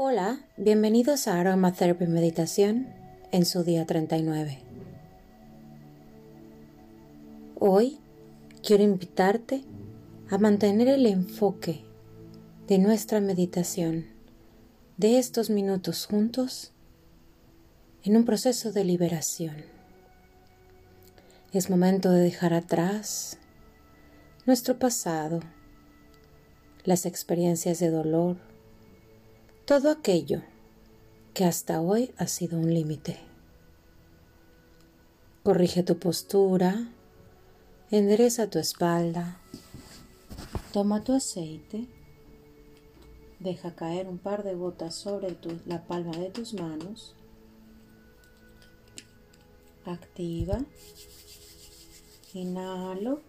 Hola, bienvenidos a Aromatherapy Meditación en su día 39. Hoy quiero invitarte a mantener el enfoque de nuestra meditación de estos minutos juntos en un proceso de liberación. Es momento de dejar atrás nuestro pasado, las experiencias de dolor, todo aquello que hasta hoy ha sido un límite. Corrige tu postura, endereza tu espalda, toma tu aceite, deja caer un par de gotas sobre la palma de tus manos, activa, inhalo,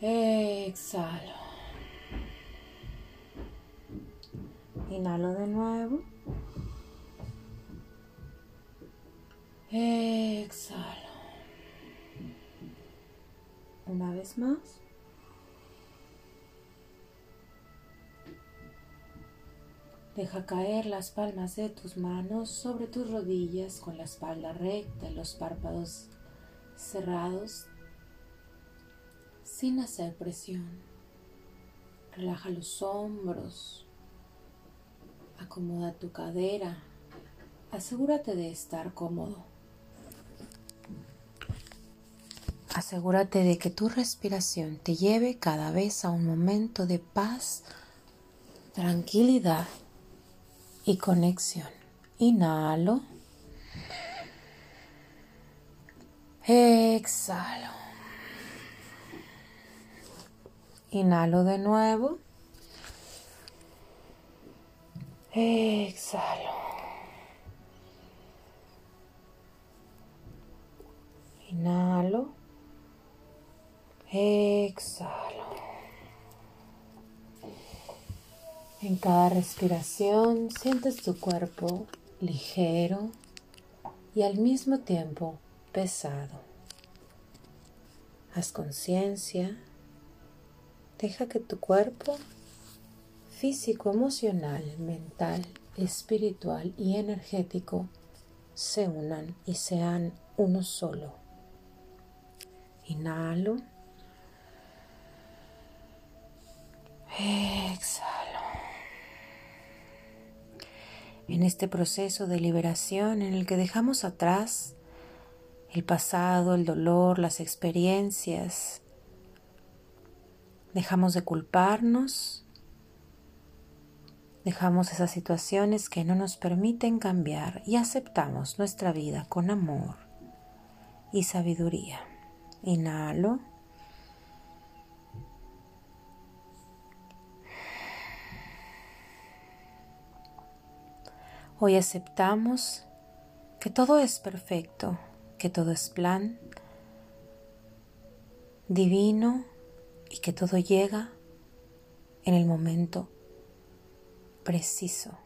exhalo. Inhalo de nuevo. Exhalo. Una vez más. Deja caer las palmas de tus manos sobre tus rodillas con la espalda recta y los párpados cerrados sin hacer presión. Relaja los hombros, Acomoda tu cadera. Asegúrate de estar cómodo. Asegúrate de que tu respiración te lleve cada vez a un momento de paz, tranquilidad y conexión. Inhalo. Exhalo. Inhalo de nuevo. Exhalo. Inhalo. Exhalo. En cada respiración sientes tu cuerpo ligero y al mismo tiempo pesado. Haz conciencia. Deja que tu cuerpo físico, emocional, mental, espiritual y energético se unan y sean uno solo. Inhalo. Exhalo. En este proceso de liberación en el que dejamos atrás el pasado, el dolor, las experiencias, dejamos de culparnos Dejamos esas situaciones que no nos permiten cambiar y aceptamos nuestra vida con amor y sabiduría. Inhalo. Hoy aceptamos que todo es perfecto, que todo es plan divino y que todo llega en el momento preciso,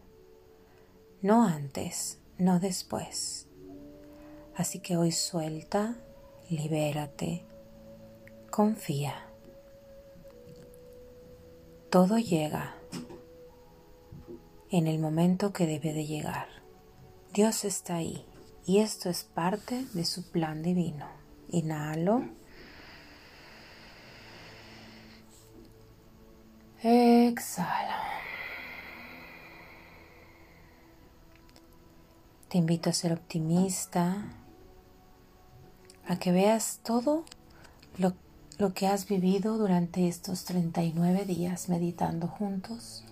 no antes, no después. Así que hoy suelta, libérate, confía. Todo llega en el momento que debe de llegar. Dios está ahí y esto es parte de su plan divino. Inhalo. Exhala. Te invito a ser optimista, a que veas todo lo, lo, que has vivido durante estos 39 días meditando juntos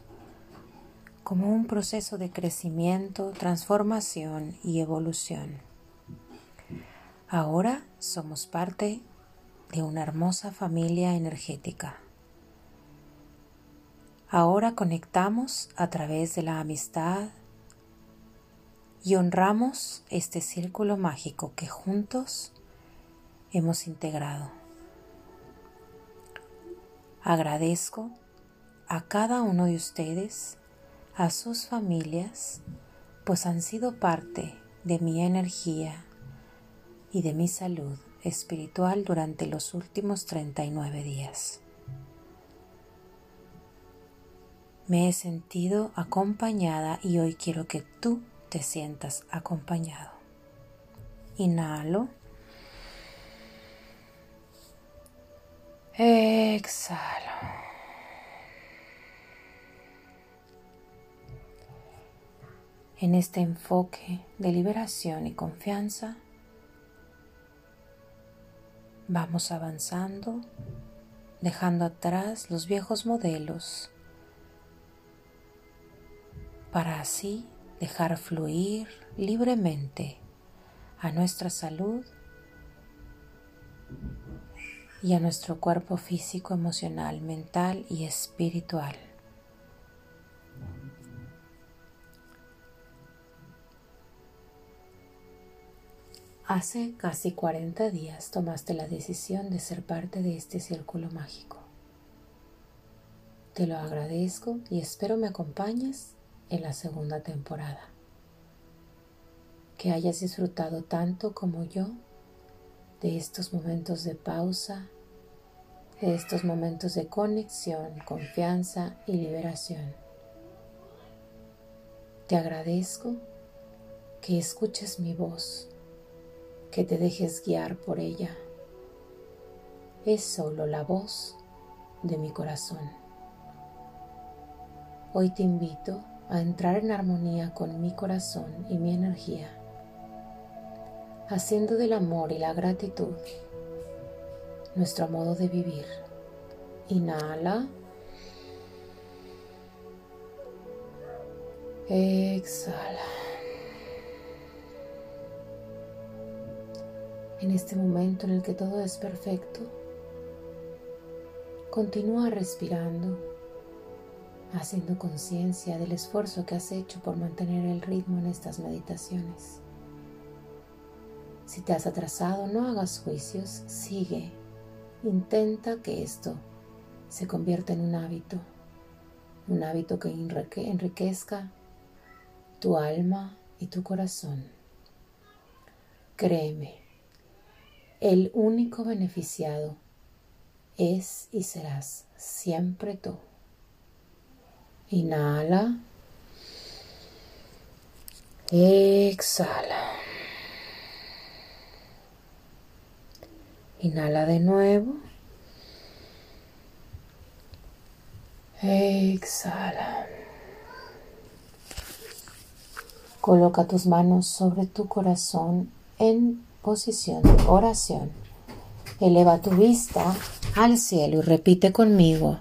como un proceso de crecimiento, transformación y evolución. Ahora somos parte de una hermosa familia energética. Ahora conectamos a través de la amistad, y honramos este círculo mágico que juntos hemos integrado. Agradezco a cada uno de ustedes, a sus familias, pues han sido parte de mi energía y de mi salud espiritual durante los últimos 39 días. Me he sentido acompañada y hoy quiero que tú te sientas acompañado. Inhalo. Exhalo. En este enfoque de liberación y confianza, vamos avanzando, dejando atrás los viejos modelos para así dejar fluir libremente a nuestra salud y a nuestro cuerpo físico, emocional, mental y espiritual. Hace casi 40 días tomaste la decisión de ser parte de este círculo mágico. Te lo agradezco y espero me acompañes en la segunda temporada que hayas disfrutado tanto como yo de estos momentos de pausa, de estos momentos de conexión, confianza y liberación. Te agradezco que escuches mi voz, que te dejes guiar por ella. Es solo la voz de mi corazón. Hoy te invito a entrar en armonía con mi corazón y mi energía haciendo del amor y la gratitud nuestro modo de vivir. Inhala. Exhala. En este momento en el que todo es perfecto, continúa respirando, haciendo conciencia del esfuerzo que has hecho por mantener el ritmo en estas meditaciones. Si te has atrasado, no hagas juicios, sigue. Intenta que esto se convierta en un hábito, un hábito que enriquezca tu alma y tu corazón. Créeme, el único beneficiado es y serás siempre tú. Inhala. Exhala. Inhala de nuevo. Exhala. Coloca tus manos sobre tu corazón en posición de oración. Eleva tu vista al cielo y repite conmigo.